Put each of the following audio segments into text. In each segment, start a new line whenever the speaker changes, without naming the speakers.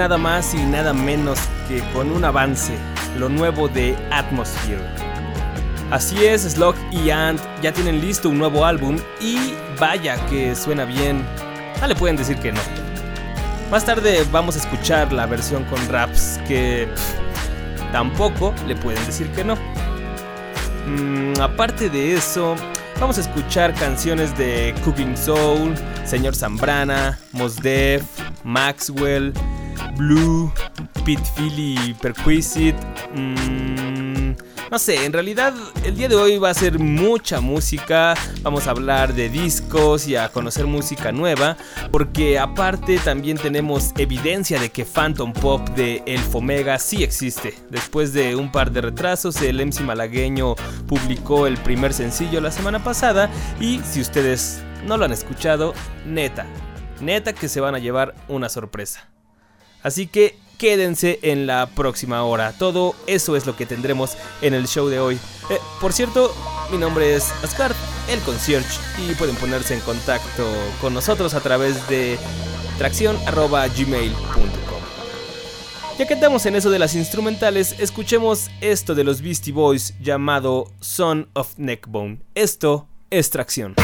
Nada más y nada menos que con un avance, lo nuevo de Atmosphere. Así es, Slug y Ant ya tienen listo un nuevo álbum y vaya que suena bien. No le pueden decir que no. Más tarde vamos a escuchar la versión con raps que tampoco le pueden decir que no. Mm, aparte de eso, vamos a escuchar canciones de Cooking Soul, Señor Zambrana, Mos Def, Maxwell, Blue, Pete Philly, Perquisite. Mm, no sé, en realidad el día de hoy va a ser mucha música. Vamos a hablar de discos y a conocer música nueva. Porque aparte también tenemos evidencia de que Phantom Pop de El Fomega sí existe. Después de un par de retrasos, el MC malagueño publicó el primer sencillo la semana pasada. Y si ustedes no lo han escuchado, neta, neta que se van a llevar una sorpresa. Así que quédense en la próxima hora. Todo eso es lo que tendremos en el show de hoy. Eh, por cierto, mi nombre es Oscar, el concierge, y pueden ponerse en contacto con nosotros a través de tracción.gmail.com. Ya que estamos en eso de las instrumentales, escuchemos esto de los Beastie Boys llamado Son of Neckbone. Esto es tracción.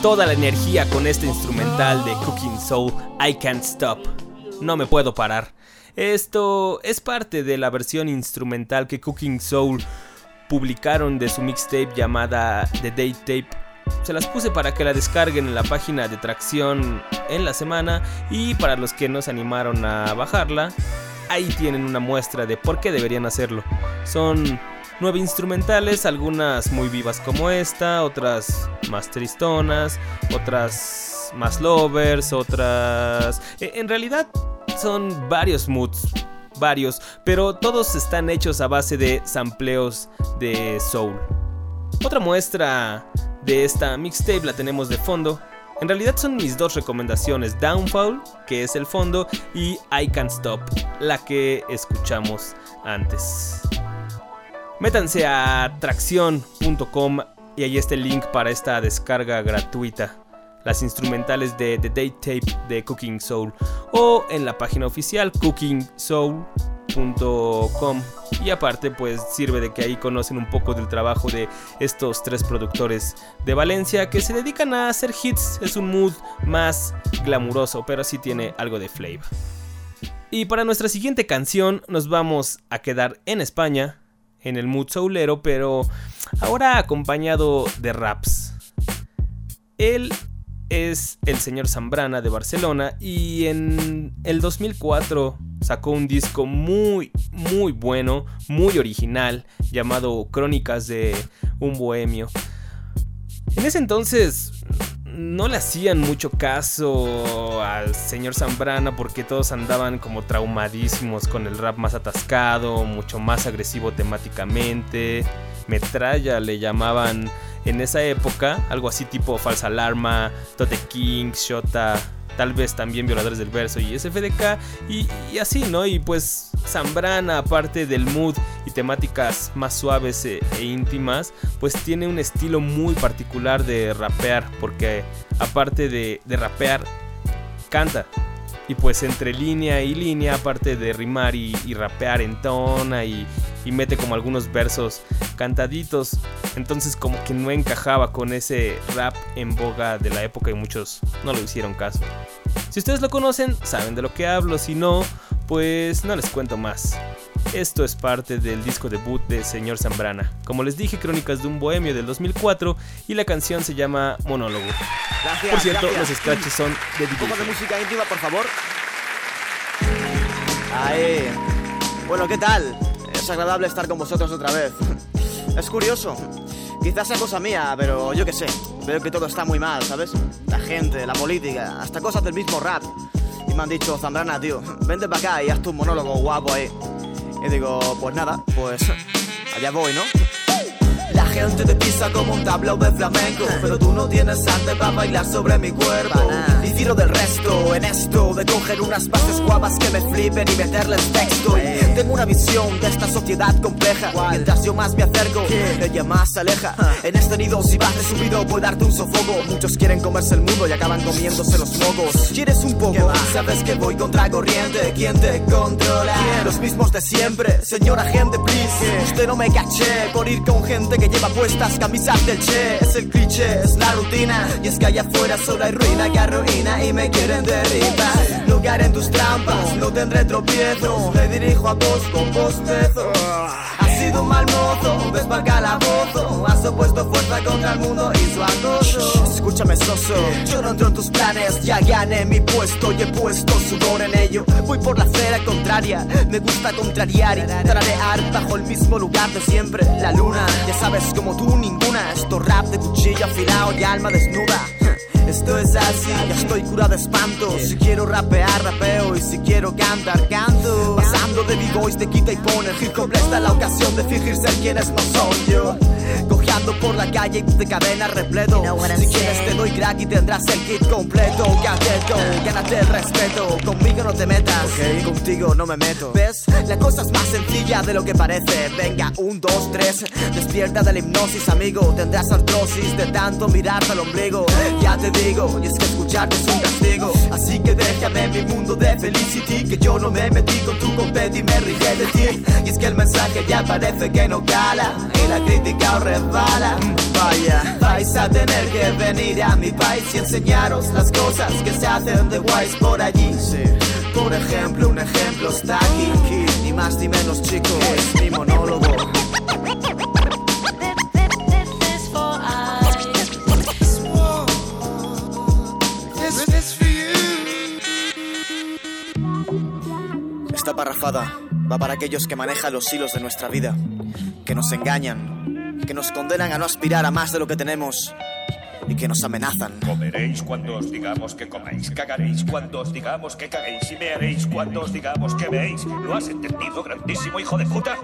Toda la energía con este instrumental de Cooking Soul, I Can't Stop. No me puedo parar. Esto es parte de la versión instrumental que Cooking Soul publicaron de su mixtape llamada The Date Tape. Se las puse para que la descarguen en la página de tracción en la semana y para los que no se animaron a bajarla, ahí tienen una muestra de por qué deberían hacerlo. Son nueve instrumentales, algunas muy vivas como esta, otras más tristonas, otras más lovers, otras... E, en realidad son varios moods, varios, pero todos están hechos a base de sampleos de soul. Otra muestra de esta mixtape la tenemos de fondo. En realidad son mis dos recomendaciones, Downfall, que es el fondo, y I Can't Stop, la que escuchamos antes. Métanse a tracción.com y ahí está el link para esta descarga gratuita. Las instrumentales de The Date Tape de Cooking Soul o en la página oficial cookingsoul.com y aparte pues sirve de que ahí conocen un poco del trabajo de estos tres productores de Valencia que se dedican a hacer hits, es un mood más glamuroso pero sí tiene algo de flavor. Y para nuestra siguiente canción nos vamos a quedar en España en el mood soulero, pero ahora acompañado de raps. Él es el señor Zambrana de Barcelona y en el 2004 sacó un disco muy, muy bueno, muy original, llamado Crónicas de un Bohemio. En ese entonces no le hacían mucho caso al señor Zambrana porque todos andaban como traumadísimos con el rap más atascado, mucho más agresivo temáticamente. Metralla le llamaban en esa época, algo así tipo Falsa Alarma, Tote King, Shota, tal vez también Violadores del Verso y SFDK y, y así, ¿no? Y pues Zambrana, aparte del mood y temáticas más suaves e, e, íntimas, pues tiene un estilo muy particular de rapear, porque aparte de, rapear, canta. Y pues entre línea y línea, aparte de rimar y, y rapear, entona y, y mete como algunos versos cantaditos. Entonces como que no encajaba con ese rap en boga de la época y muchos no lo hicieron caso. Si ustedes lo conocen, saben de lo que hablo, si no, pues no les cuento más. Esto es parte del disco debut de Señor Zambrana. Como les dije, Crónicas de un Bohemio del 2004 y la canción se llama Monólogo.
Gracias,
por cierto,
gracias.
los scratches son de
Un poco de
DJ.
música íntima, por favor. Ahí. Bueno, ¿qué tal? Es agradable estar con vosotros otra vez. Es curioso. Quizás sea cosa mía, pero yo qué sé. Veo que todo está muy mal, ¿sabes? La gente, la política, hasta cosas del mismo rap. Y me han dicho, Zambrana, tío, vente para acá y haz tu monólogo guapo ahí. Y digo, pues nada, pues allá voy, ¿no? La gente te pisa como un tablao de flamenco Pero tú no tienes arte para bailar sobre mi cuerpo Difiero del resto. En esto De coger unas bases guapas que me flipen y meterles texto. Y Tengo una visión de esta sociedad compleja. Mientras yo más me acerco, ella más se aleja. En este nido si vas de subido puede darte un sofoco Muchos quieren comerse el mundo y acaban comiéndose los mocos ¿Quieres un poco? Sabes que voy contra corriente ¿Quién te controla? Los mismos de siempre. Señor agente, please. Usted no me caché por ir con gente que lleva puestas camisas del Che. Es el cliché, es la rutina. Y es que allá afuera solo hay ruina que arruina Y me quieren derribar. Lugar en tus trampas, no tendré tropiezo Me dirijo a vos con bostezo. Has sido un mal mozo, ves para calabozo Has opuesto fuerza contra el mundo y su acoso. Escúchame soso, yo no entro en tus planes Ya gané mi puesto y he puesto sudor en ello. Voy por la acera contraria, me gusta contrariar Y tararear bajo el mismo lugar de siempre. La luna, ya sabes como tú ninguna. Esto rap de cuchillo afilado y alma desnuda esto es así, ya estoy cura de espanto. Si quiero rapear, rapeo. Y si quiero cantar, canto. Pasando de b-boys de quita y pone El hip hop. Esta la ocasión de fingirse quienes no son yo. Cojeando por la calle y de cadena repleto. Si quieres te doy crack y tendrás el kit completo. Gateto, gánate el respeto. Conmigo no te metas, contigo no me meto. ¿Ves? La cosa es más sencilla de lo que parece. Venga, un, dos, tres. Despierta de la hipnosis, amigo. Tendrás artrosis de tanto mirarte al ombligo. Ya te y es que escucharte es un castigo Así que déjame mi mundo de felicity Que yo no me metí con tu competi y me ríe de ti Y es que el mensaje ya parece que no cala Y la crítica os resbala Mm, Vaya, vais a tener que venir a mi país y enseñaros las cosas que se hacen de guays por allí. Sí. Por ejemplo, un ejemplo está aquí, ni más ni menos chico, es mi monólogo. Parrafada va para aquellos que manejan los hilos de nuestra vida, que nos engañan, que nos condenan a no aspirar a más de lo que tenemos y que nos amenazan.
Comeréis cuando os digamos que coméis, cagaréis cuando os digamos que caguéis y me haréis cuando os digamos que veis. ¿Lo has entendido, grandísimo hijo de puta?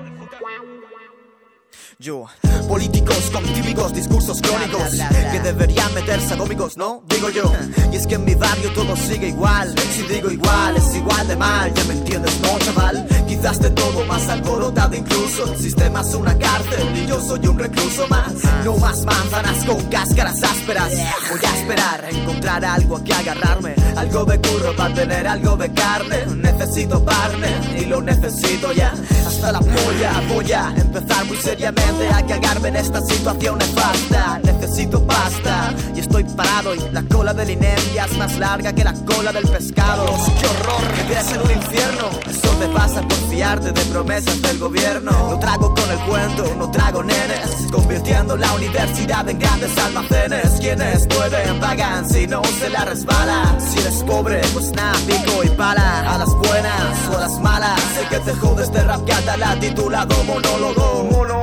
Yo, políticos con típicos discursos crónicos que deberían meterse atómicos, ¿no? Digo yo. Y es que en mi barrio todo sigue igual. Si digo igual, es igual de mal. Ya me entiendes, ¿no, chaval? Quizás de todo más alborotado incluso. El sistema es una cárcel y yo soy un recluso más. No más manzanas con cáscaras ásperas. Voy a esperar a encontrar algo a que agarrarme. Algo de curro para tener algo de carne. Necesito partner y lo necesito ya. Hasta la polla voy a empezar muy seriamente a cagarme en esta situación nefasta. Necesito pasta y estoy parado y la cola del INEM es más larga que la cola del pescado. ¡Qué horror! Quieres ser un infierno. Eso te pasa por fiarte de promesas del gobierno. No trago con el cuento, no trago nenes. Convirtiendo la universidad en grandes almacenes. Quienes pueden pagan si no se la resbala. Si eres pobre, pues nada, pico y pala. A las buenas o a las malas. Sé que te jodes de rap la titulado. Monólogo.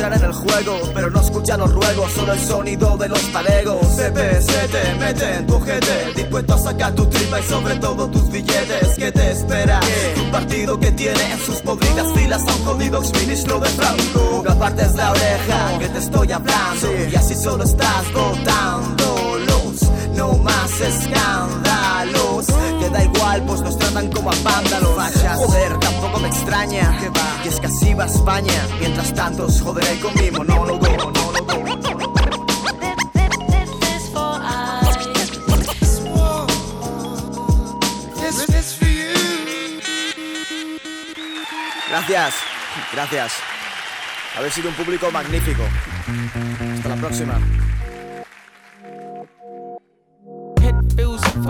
Quiere entrar en el juego, pero no escucha los ruegos, solo el sonido de los talegos. Se te, se te mete en tu jete, dispuesto a sacar tu tripa y sobre todo tus billetes. ¿Qué te espera? Un partido que tiene en sus podridas filas a un jodido exministro de Franco. Que apartes la oreja, que te estoy hablando, y así solo estás votando. No más escándalos, que da igual, pues nos tratan como a vándalos. Joder, tampoco me extraña, y es que así va España. Mientras tanto, os joderé con mi monólogo. monólogo. Gracias, gracias. Habéis sido un público magnífico. Hasta la próxima.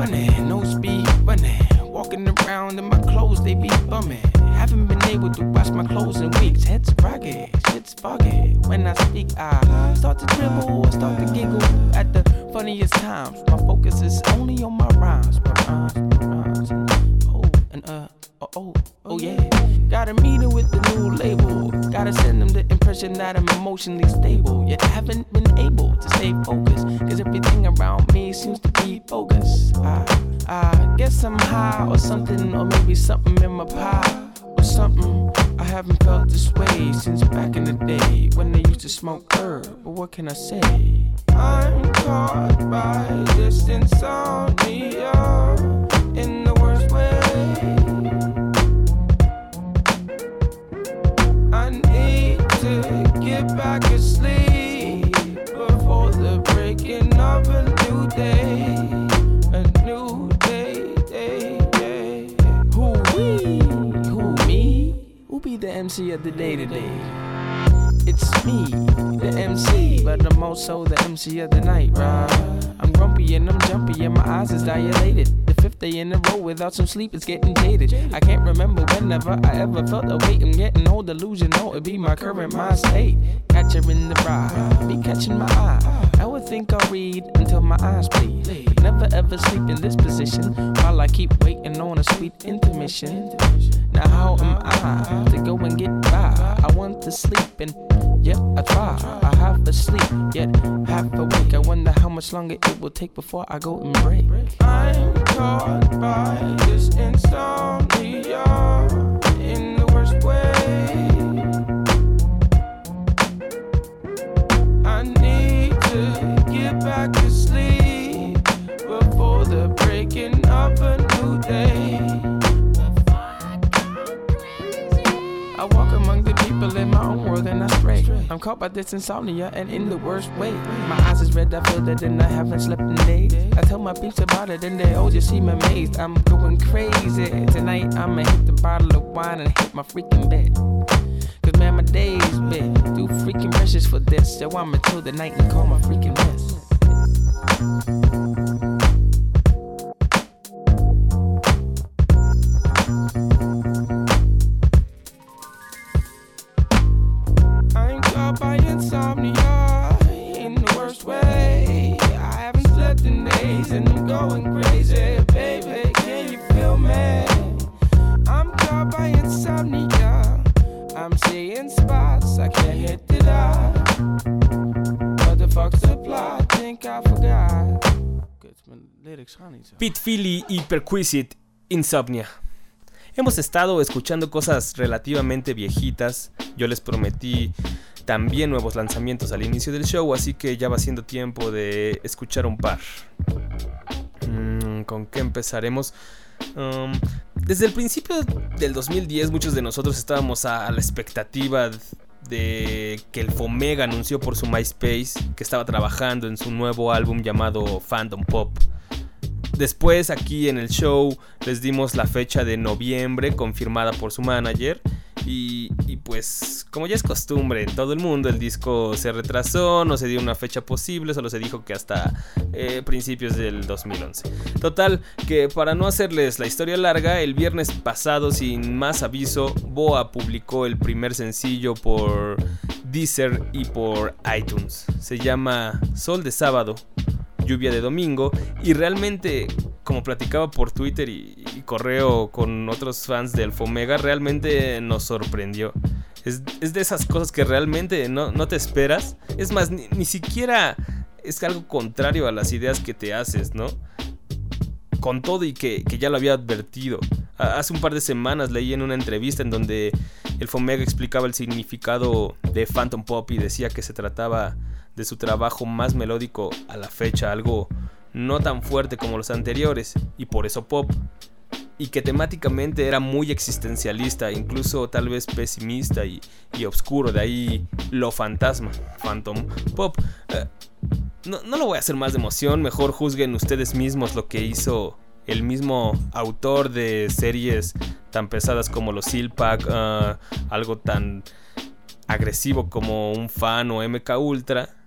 Funny, no speed running. Walking around in my clothes, they be bumming. Haven't been able to wash my clothes in weeks. Head's rocky, shit's foggy. When I speak, I start to dribble or start to giggle at the funniest times. My focus is only on my rhymes, my rhymes, my rhymes. And uh, oh, oh, oh yeah. Got a meeting with the new label. Gotta send them the impression that I'm emotionally stable. Yet haven't been able to stay focused. Cause everything around me seems to be bogus. I, I guess I'm high or something, or maybe something in my pie. Or something. I haven't felt this way since back in the day when they used to smoke herb. But what can I say? I'm caught by this insomnia back asleep before the breaking of a new day. A new day, day, day. Who we? Who me? Who be the MC of the day today? It's me, the MC, but I'm also the MC of the night, right? I'm grumpy and I'm jumpy and my eyes is dilated. The fifth day in a row without some sleep is getting jaded. I can't remember whenever I ever felt weight. I'm getting old, delusion, no, it be my current mind state. Catch her in the ride, be catching my eye. Think I'll read until my eyes bleed. But never ever sleep in this position while I keep waiting on a sweet intermission. Now, how am I to go and get by? I want to sleep and Yep, I try. I have half asleep, yet half awake. I wonder how much longer it will take before I go and break. I'm caught by this insomnia I'm caught by this insomnia and in the worst way. My eyes is red, I feel that and I haven't slept in days. I tell my peeps about it and they all just seem amazed. I'm going crazy. Tonight I'ma hit the bottle of wine and hit my freaking bed. Cause man, my days been too freaking precious for this. So I'm until the night and call my freaking miss.
Pete Philly y Perquisite Insomnia. Hemos estado escuchando cosas relativamente viejitas. Yo les prometí también nuevos lanzamientos al inicio del show, así que ya va siendo tiempo de escuchar un par. Mm, ¿Con qué empezaremos? Um, desde el principio del 2010 muchos de nosotros estábamos a, a la expectativa de que el Fomega anunció por su MySpace que estaba trabajando en su nuevo álbum llamado Phantom Pop. Después aquí en el show les dimos la fecha de noviembre confirmada por su manager y, y pues como ya es costumbre en todo el mundo el disco se retrasó, no se dio una fecha posible, solo se dijo que hasta eh, principios del 2011. Total que para no hacerles la historia larga, el viernes pasado sin más aviso, Boa publicó el primer sencillo por Deezer y por iTunes. Se llama Sol de Sábado lluvia de domingo y realmente como platicaba por Twitter y, correo con otros fans del Fomega realmente nos sorprendió. Es, es de esas cosas que realmente no, no te esperas. Es más ni, ni siquiera es algo contrario a las ideas que te haces no con todo y que, que, ya lo había advertido. Hace un par de semanas leí en una entrevista en donde el Fomega explicaba el significado de Phantom Pop y decía que se trataba de su trabajo más melódico a la fecha, algo no tan fuerte como los anteriores, y por eso pop. Y que temáticamente era muy existencialista, incluso tal vez pesimista y, y oscuro, de ahí lo fantasma, Phantom Pop. Uh, no, no, lo voy a hacer más de emoción, mejor juzguen ustedes mismos lo que hizo el mismo autor de series tan pesadas como los Silpack, uh, algo tan agresivo como un fan o MK Ultra.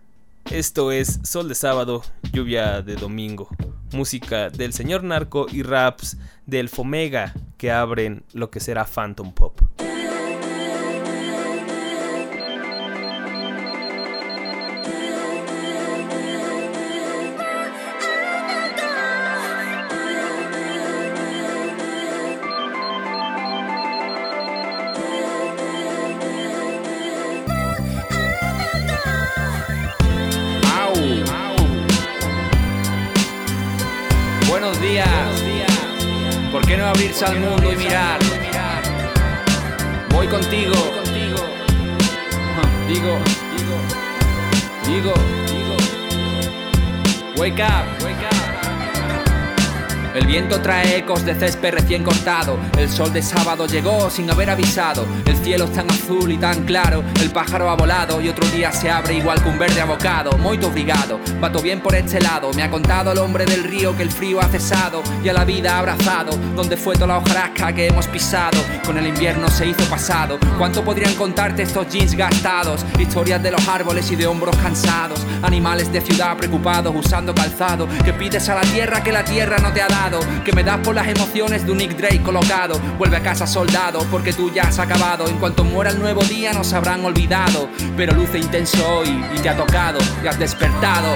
Esto es Sol de Sábado, Lluvia de Domingo, música del señor Narco y raps del Fomega que abren lo que será Phantom Pop.
Al mundo y mirar? Voy contigo. Digo, digo, digo. Wake up. Wake up. El viento trae ecos de césped recién cortado. El sol de sábado llegó sin haber avisado. El cielo es tan azul y tan claro. El pájaro ha volado y otro día se abre igual que un verde abocado. Moito obrigado, bato bien por este lado. Me ha contado el hombre del río que el frío ha cesado y a la vida ha abrazado. Donde fue toda la hojarasca que hemos pisado. Con el invierno se hizo pasado. ¿Cuánto podrían contarte estos jeans gastados? Historias de los árboles y de hombros cansados. Animales de ciudad preocupados usando calzado. Que pides a la tierra que la tierra no te ha dado que me das por las emociones de un Nick Drake colocado. Vuelve a casa soldado, porque tú ya has acabado. En cuanto muera el nuevo día nos habrán olvidado. Pero luce intenso hoy y te ha tocado, y has despertado.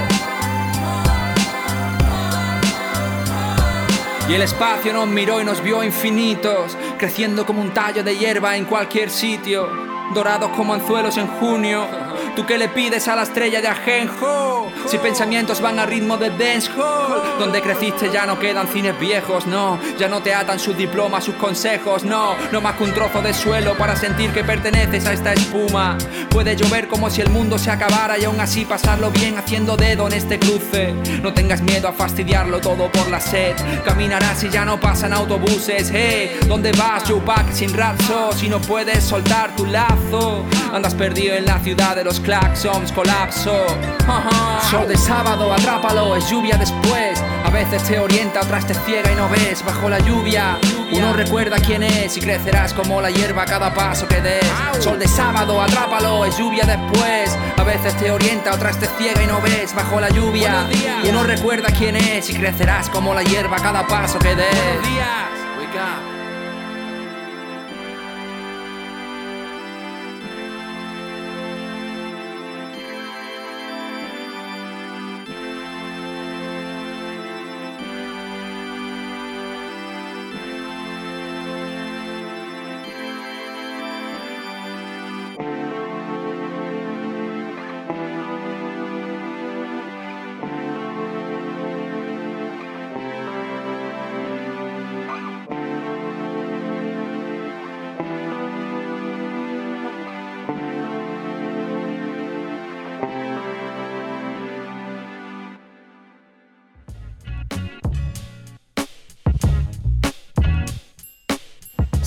Y el espacio nos miró y nos vio infinitos, creciendo como un tallo de hierba en cualquier sitio, dorados como anzuelos en junio. ¿Tú qué le pides a la estrella de Ajenjo? Si pensamientos van a ritmo de dancehall Donde creciste ya no quedan cines viejos, no. Ya no te atan sus diplomas, sus consejos, no. No más que un trozo de suelo para sentir que perteneces a esta espuma. Puede llover como si el mundo se acabara Y aún así pasarlo bien haciendo dedo en este cruce. No tengas miedo a fastidiarlo todo por la sed. Caminarás y ya no pasan autobuses, hey. ¿Dónde vas, Tupac, sin rapso? Si no puedes soltar tu lazo. Andas perdido en la ciudad de los claxons, colapso. Sol de sábado, atrápalo, es lluvia después. A veces te orienta, otras te ciega y no ves. Bajo la lluvia, Uno recuerda quién es y crecerás como la hierba a cada paso que des. Sol de sábado, atrápalo, es lluvia después. A veces te orienta, otras te ciega y no ves bajo la lluvia. Uno recuerda quién es y crecerás como la hierba a cada paso que des.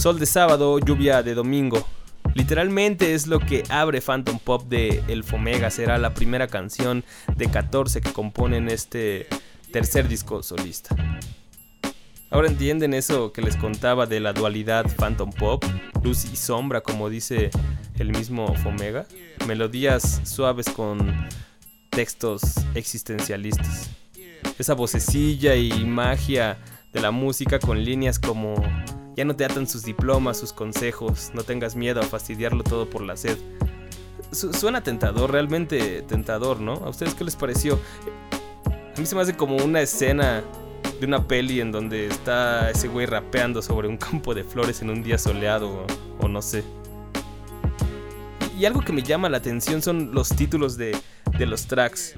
Sol de sábado, lluvia de domingo. Literalmente es lo que abre Phantom Pop de El Fomega. Será la primera canción de 14 que componen este tercer disco solista. Ahora entienden eso que les contaba de la dualidad Phantom Pop, luz y sombra, como dice el mismo Fomega. Melodías suaves con textos existencialistas. Esa vocecilla y magia de la música con líneas como ya no te atan sus diplomas, sus consejos, no tengas miedo a fastidiarlo todo por la sed. suena tentador, realmente tentador, ¿no? ¿A ustedes qué les pareció? A mí se me hace como una escena de una peli en donde está ese güey rapeando sobre un campo de flores en un día soleado o, no sé. Y algo que me llama la atención son los títulos de, de los tracks.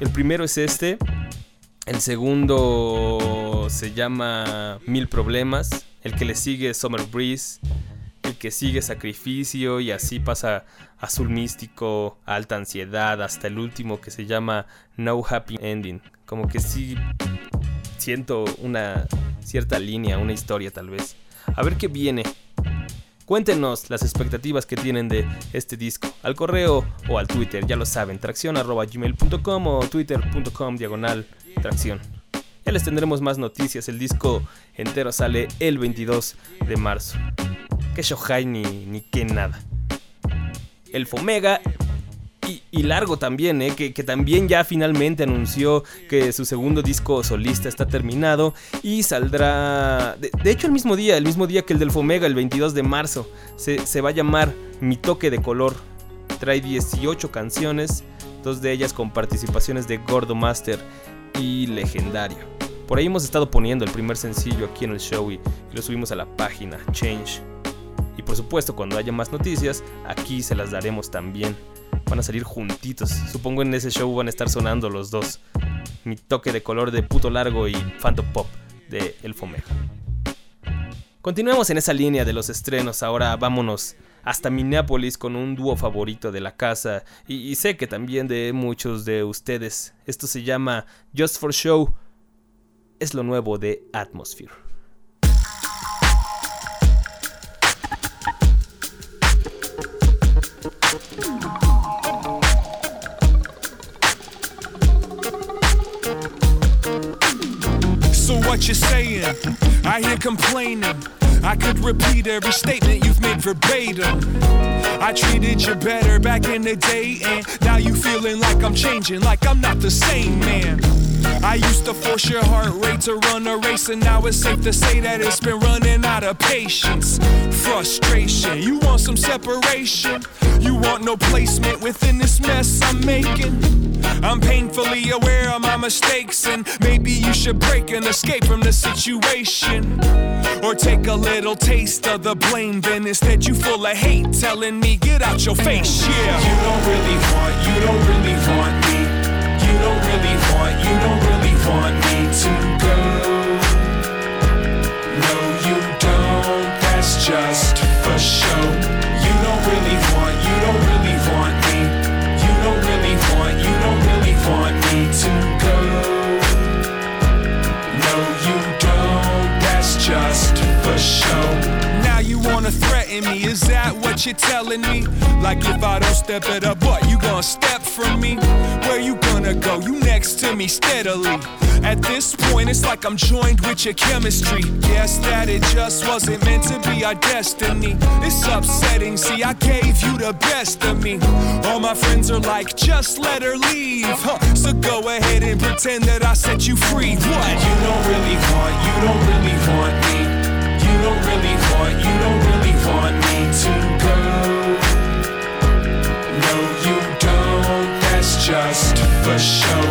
El primero es este, el segundo se llama Mil Problemas, el que le sigue Summer Breeze, el que sigue Sacrificio y así pasa Azul Místico, Alta Ansiedad, hasta el último que se llama No Happy Ending. Como que sí siento una cierta línea, una historia tal vez. A ver qué viene. Cuéntenos las expectativas que tienen de este disco. Al correo o al Twitter, ya lo saben, tracción.gmail.com o twitter.com diagonal tracción. Ya les tendremos más noticias. El disco entero sale el 22 de marzo. Que Shohai ni, ni que nada. El Fomega y, largo también, ¿eh? que, también ya finalmente anunció que su segundo disco solista está terminado y saldrá, de, hecho el mismo día, el mismo día que el del Fomega, el 22 de marzo, se, se va a llamar Mi Toque de Color. Trae 18 canciones, dos de ellas con participaciones de Gordo Master y Legendario. Por ahí hemos estado poniendo el primer sencillo aquí en el show y, lo subimos a la página Change. Y por supuesto, cuando haya más noticias, aquí se las daremos también. Van a salir juntitos. Supongo en ese show van a estar sonando los dos. Mi toque de color de puto largo y Phantom Pop de El Fomeja. Continuemos en esa línea de los estrenos. Ahora vámonos hasta Minneapolis con un dúo favorito de la casa y, sé que también de muchos de ustedes. Esto se llama Just for Show. Es lo nuevo de Atmosphere.
So what you saying? I hear complaining. I could repeat every statement you've made verbatim. I treated you better back in the day, and now you feeling like I'm changing, like I'm not the same man. I used to force your heart rate to run a race, and now it's safe to say that it's been running out of patience. Frustration, you want some separation, you want no placement within this mess I'm making. I'm painfully aware of my mistakes, and maybe you should break and escape from the situation. Or take a little taste of the blame, then instead you full of hate, telling me, get out your face, yeah. You don't really want, you don't really want me. You don't really want, you don't really want me to go. No, you don't, that's just for show. Show. Now you wanna threaten me, is that what you're telling me? Like if I don't step it up, what, you gonna step from me? Where you gonna go? You next to me steadily. At this point, it's like I'm joined with your chemistry. Guess that it just wasn't meant to be our destiny. It's upsetting, see, I gave you the best of me. All my friends are like, just let her leave. Huh. So go ahead and pretend that I set you free. What? You don't really want, you don't really want really want, you don't really want me to go. No, you don't, that's just for show.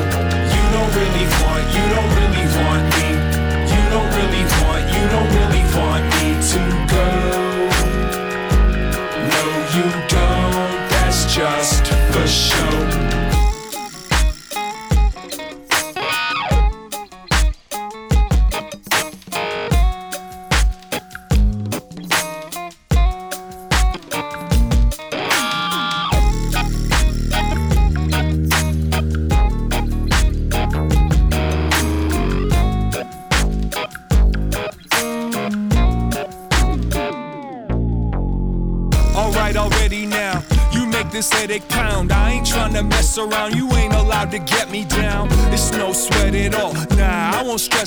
You don't really want, you don't really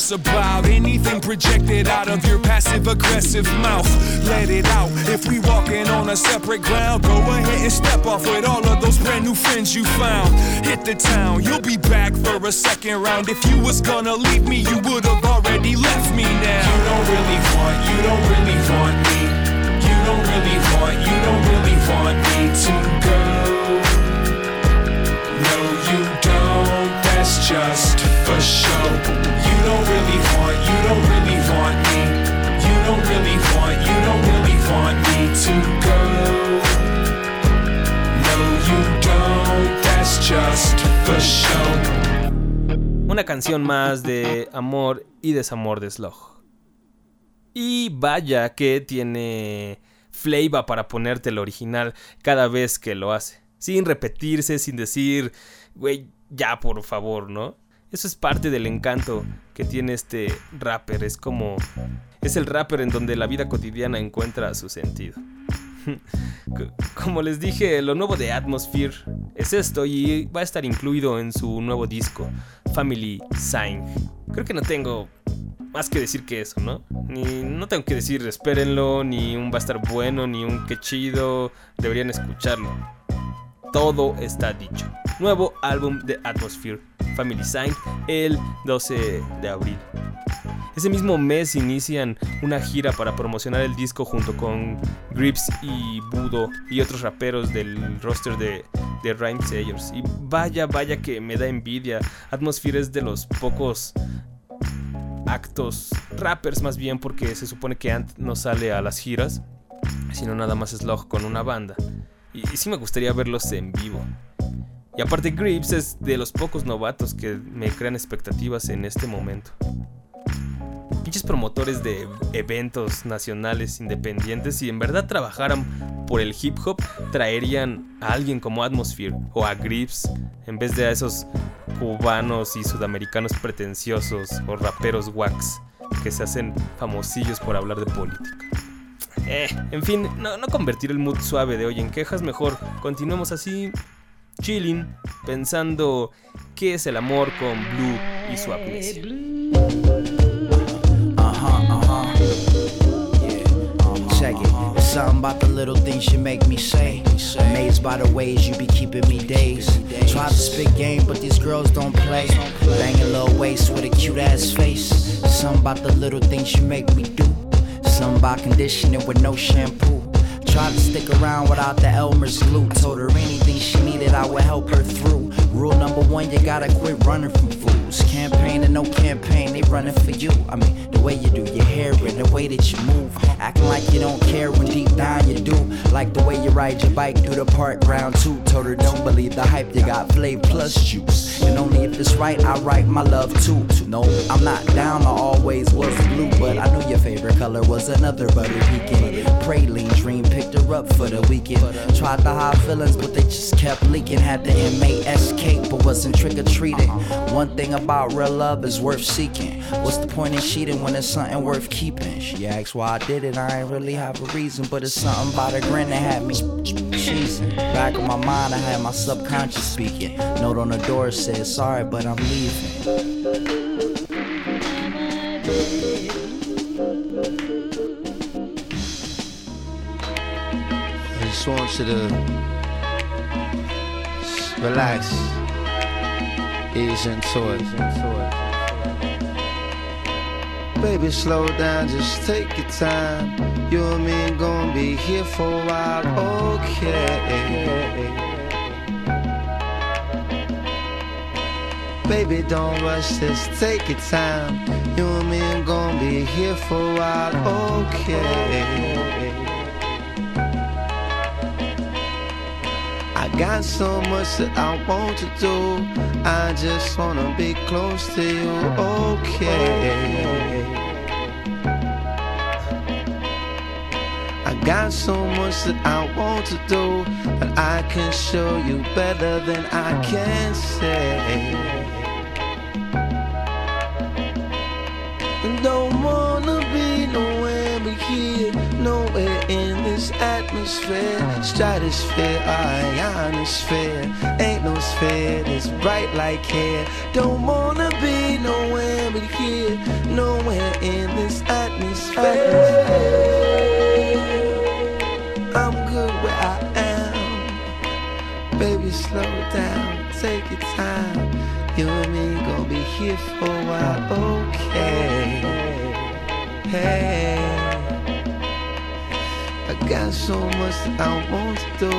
stress about anything projected out of your passive aggressive mouth. Let it out. If we walking on a separate ground, go ahead and step off with all of those brand new friends you found. Hit the town. You'll be back for a second round. If you was gonna leave me, you would have already left me now. You don't really want, you don't really want me. You don't really want, you don't really want me to go. No, you don't, that's just for show.
Una canción más de amor y desamor de Slug. Y vaya que tiene flavor para ponerte el original cada vez que lo hace. Sin repetirse, sin decir, güey, ya por favor, ¿no? Eso es parte del encanto que tiene este rapper. Es como... Es el rapper en donde la vida cotidiana encuentra su sentido. Como les dije, lo nuevo de Atmosphere es esto y va a estar incluido en su nuevo disco, Family Sign. Creo que no tengo más que decir que eso, ¿no? No tengo que decir espérenlo, ni un va a estar bueno, ni un qué chido, deberían escucharlo. Todo está dicho. Nuevo álbum de Atmosphere, Family Sign, el 12 de abril. Ese mismo mes inician una gira para promocionar el disco junto con Grips y Budo y otros raperos del roster de, de Rhyme Sayers. Y vaya, vaya que me da envidia. Atmosphere es de los pocos actos rappers más bien porque se supone que Ant no sale a las giras, sino nada más Slug con una banda. Y, sí me gustaría verlos en vivo. Y aparte Grips es de los pocos novatos que me crean expectativas en este momento. Pinches promotores de eventos nacionales independientes, si en verdad trabajaran por el hip hop, traerían a alguien como Atmosphere o a Grips en vez de a esos cubanos y sudamericanos pretenciosos o raperos wax que se hacen famosillos por hablar de política. Eh, en fin, no, no convertir el mood suave de hoy en quejas, mejor continuemos así, chilling, pensando qué es el amor con Blue y su amnesia.
Check it. It's something about the little things you make me say. Amazed by the ways you be keeping me dazed. Try to spit game, but these girls don't play. Banging little waist with a cute ass face. Something about the little things you make me do. Something about conditioning with no shampoo. Tried to stick around without the Elmer's glue. Told her anything she needed, I would help her through. Rule number one, you gotta quit running from fools. Campaign and no campaign, they running for you. I mean, the way you do your hair and the way that you move. Acting like you don't care when deep down you do. Like the way you ride your bike through the park ground two. Told her don't believe the hype, you got flavor plus juice. And only if it's right, I write my love too. No, I'm not down, I always was blue. But I knew your favorite color was another butter pecan. Praline dream picked her up for the weekend. Tried to hide feelings, but they just kept leaking. Had the escape, but wasn't trick or treating. One thing about real love is worth seeking. What's the point in cheating when it's something worth keeping? She asks why I did it, I ain't really have a reason, but it's something about a grin that had me cheesing. Back of my mind, I had my subconscious speaking. Note on the door said, sorry, but I'm leaving.
Just want you to relax, ease into it. Baby, slow down, just take your time. You and me gonna be here for a while, okay? Baby, don't rush, just take your time. You and me gonna be here for a while, okay? I got so much that I want to do. I just wanna be close to you, okay? I got so much that I want to do, but I can show you better than I can say. Don't wanna be nowhere but here, nowhere in this atmosphere, stratosphere, ionosphere. Ain't no sphere that's bright like hair. Don't wanna be nowhere but here, nowhere in this atmosphere. I'm good where I am. Baby, slow down, take your time. You and me gonna be here for a while, okay? Hey, got so much I want to do,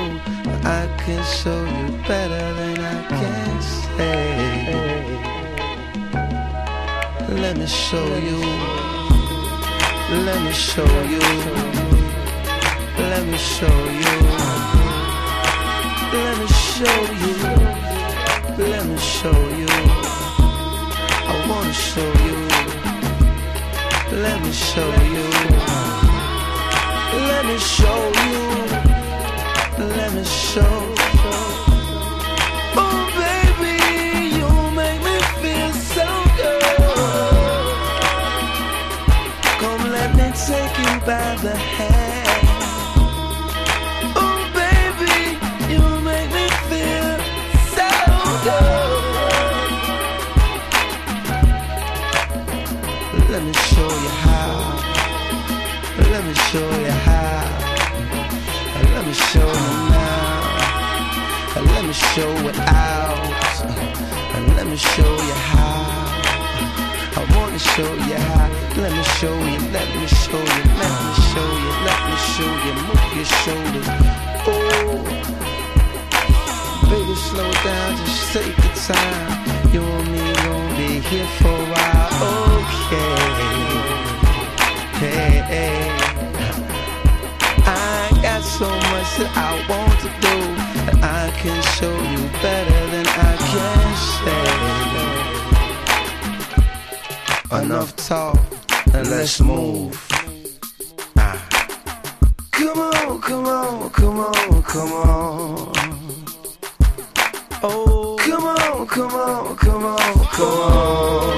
but I can show you better than I can say. Let me show you. Let me show you. Let me show you. Let me show you. Let me show you. I wanna show you. Let me show you. Let me show you. Let me show. You. Oh baby, you make me feel so good. Come let me take you by the hand. Oh baby, you make me feel so good. Let me show you how. Let me show you show it out. And let me show you how. I wanna show you how. Let me show you, let me show you, let me show you, let me show you. Move your shoulders. Oh, baby, slow down, just take your time. You and me gonna be here for a while. Okay. Hey, hey. I got so much that I want to do, and I can show you better than I can say. Enough talk, and let's move. Ah. Come on, come on, come on, come on. Oh, come on, come on, come on, come on.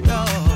door.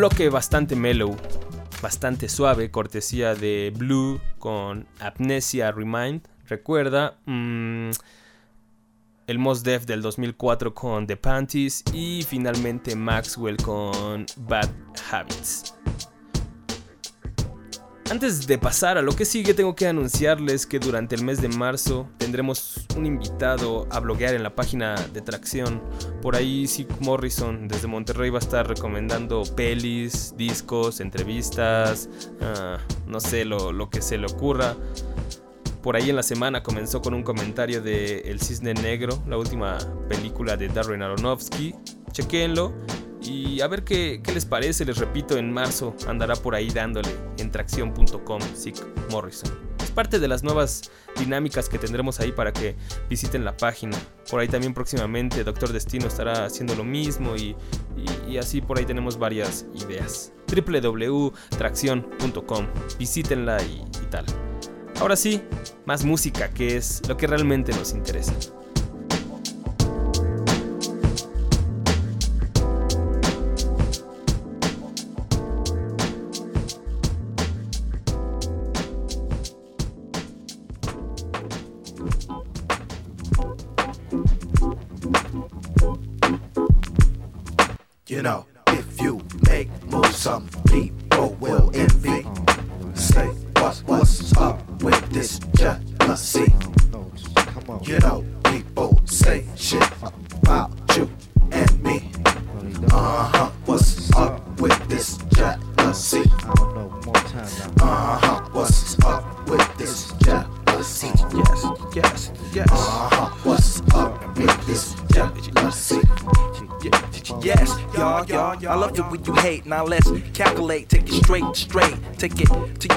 Bloque bastante mellow, bastante suave, cortesía de Blue con Amnesia Remind. Recuerda, mm, el Mos Def del 2004 con The Panties y finalmente Maxwell con Bad Habits. Antes de pasar a lo que sigue, tengo que anunciarles que durante el mes de marzo tendremos un invitado a bloguear en la página de Tracción. Por ahí Sick Morrison desde Monterrey va a estar recomendando pelis, discos, entrevistas, ah, no sé, lo, lo que se le ocurra. Por ahí en la semana comenzó con un comentario de El Cisne Negro, la última película de Darren Aronofsky. Chequenlo y a ver qué, qué les parece. Les repito, en marzo andará por ahí dándole en tracción.com Sick Morrison. Es parte de las nuevas dinámicas que tendremos ahí para que visiten la página. Por ahí también próximamente Doctor Destino estará haciendo lo mismo y, y- así por ahí tenemos varias ideas. www.tracción.com Visítenla y, y tal. Ahora sí, más música, que es lo que realmente nos interesa.
Now let's calculate, take it straight, straight. Take it to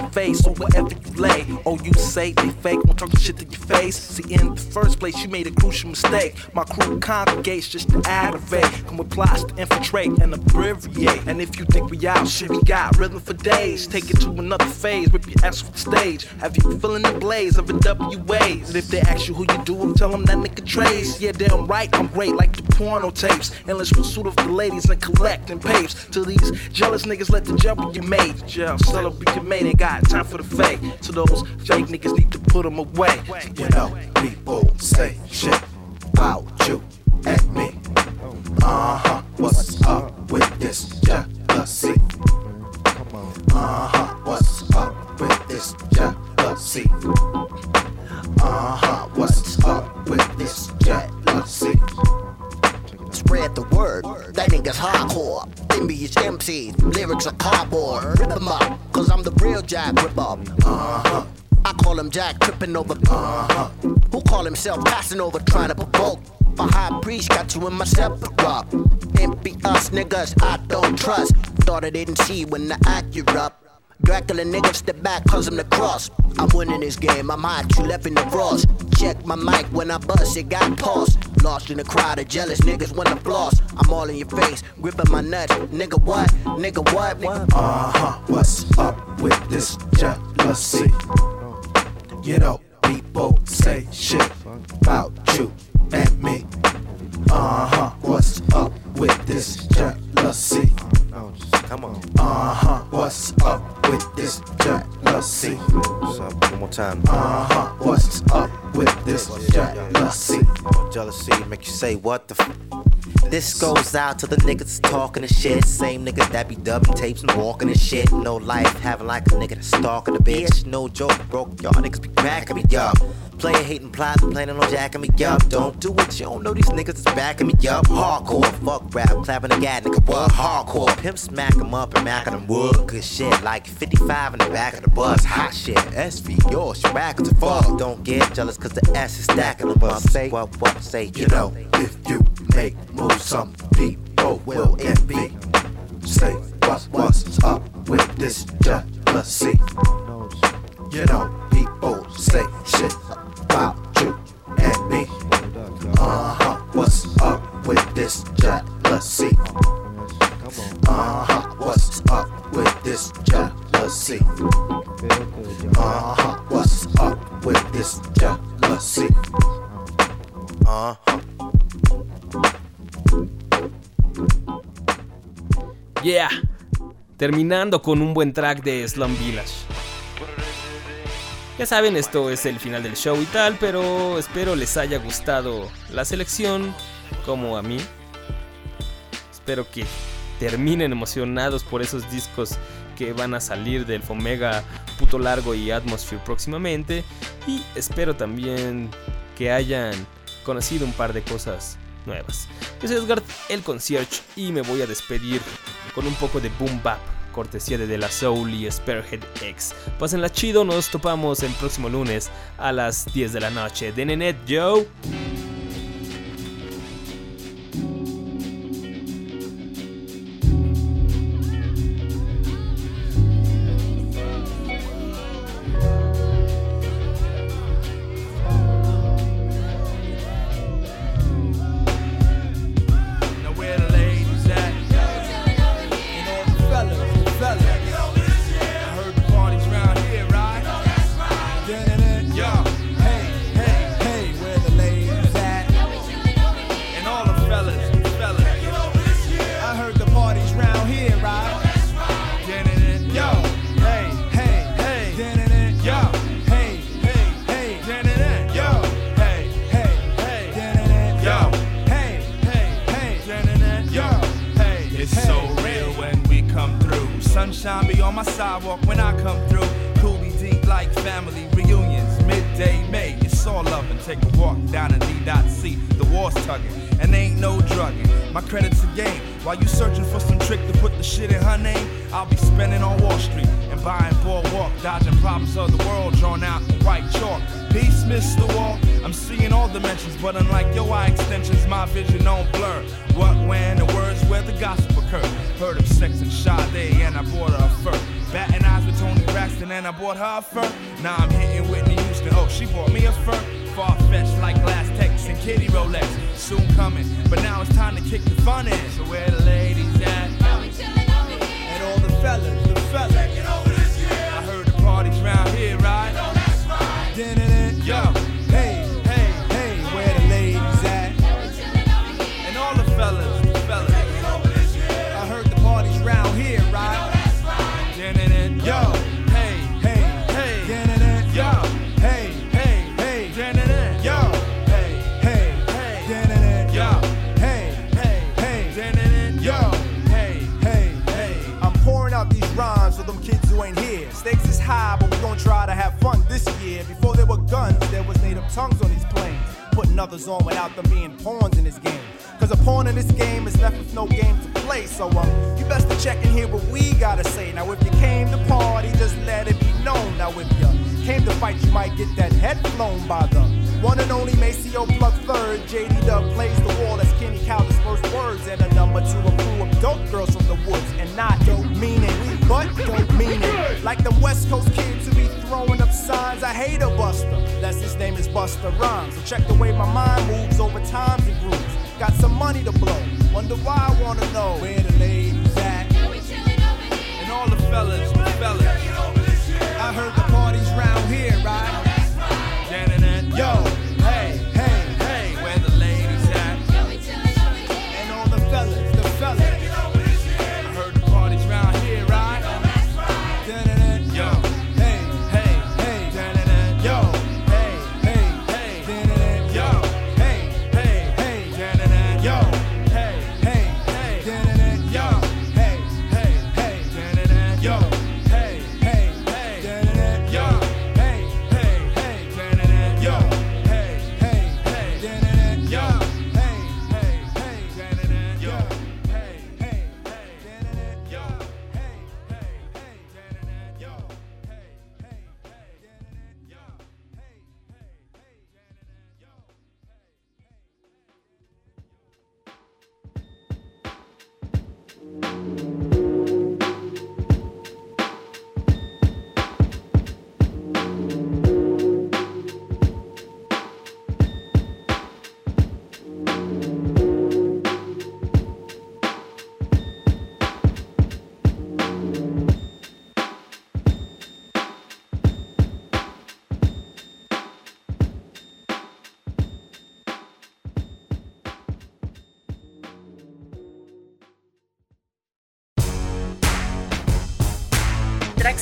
place, you made a crucial mistake. My crew congregates just to aggravate. Come with plots to infiltrate and abbreviate. And if you think we out, shit, we got rhythm for days. Take it to another phase, rip your ass off the stage. Have you feeling the blaze of a WAs? And if they ask you who you do, tell them that nigga Trace. Yeah, damn right, I'm great like the porno tapes. Endless pursuit of the ladies and collecting papes. To these jealous niggas, let the gel be your mate. Gel, celebrate your mate, ain't got time for the fake. To those fake niggas, need to put them away.
You know, people say shit about you and me. Uh huh, what's up with this jealousy? Uh huh, what's up with this jealousy? Uh huh, what's up with this jealousy?
Spread the word, that nigga's hardcore. His MCs, lyrics are cardboard. Rip them up, cause I'm the real Jack Ripper. Uh-huh. I call him Jack tripping over. Uh-huh. Who call himself passing over, trying to provoke? A high priest got you in my separate. It be us niggas I don't trust. Thought I didn't see when the up. Dracula niggas step back cause I'm the cross. I'm winning this game, I'm hot, you left in the frost. Check my mic when I bust, it got paused. Lost in the crowd of jealous niggas wanna floss. I'm all in your face, gripping my nuts. Nigga what? Nigga what? Nigga
Uh huh, what's up with this jealousy? You know, people say shit about you and me. Uh huh, what's up with this jealousy?
Come on.
Uh huh, what's up with this jealousy?
What's up? One more time.
Uh huh, what's up with this jealousy?
Jealousy make you say what the f. This goes out to the niggas talking and shit. Same niggas that be dubbing tapes and walking and shit. No life, having like a nigga that's stalking a bitch. No joke, broke. Y'all niggas be cracking me up. Player hating, plotting, planning on jacking me up. Don't do it, you don't know these niggas is backing me up. Hardcore, fuck rap, clapping the gat, nigga, what? Hardcore, pimp smack 'em up and mack 'em wood. Good shit, like 55 in the back of the bus. Hot shit, SV, yours, swag as fuck. Don't get jealous, cause the S is stacking 'em up. Say what, what, say,
You know, if you make moves, some people will envy. Say what, what's up with this jealousy? You know, people say shit about you and me. Uh huh, what's up with this jealousy? Uh huh, what's up with this jealousy? Uh huh, what's up with this jealousy?
Uh huh.
Yeah,
terminando con un buen track de Slum Village. Ya saben, esto es el final del show y tal, pero espero les haya gustado la selección, como a mí. Espero que terminen emocionados por esos discos que van a salir del Fomega Puto Largo y Atmosphere próximamente. Y espero también que hayan conocido un par de cosas nuevas. Yo soy Edgar, el concierge, y me voy a despedir con un poco de boom bap, cortesía de De La Soul y Spearhead X. Pásenla chido, nos topamos el próximo lunes a las 10 de la noche. De Joe.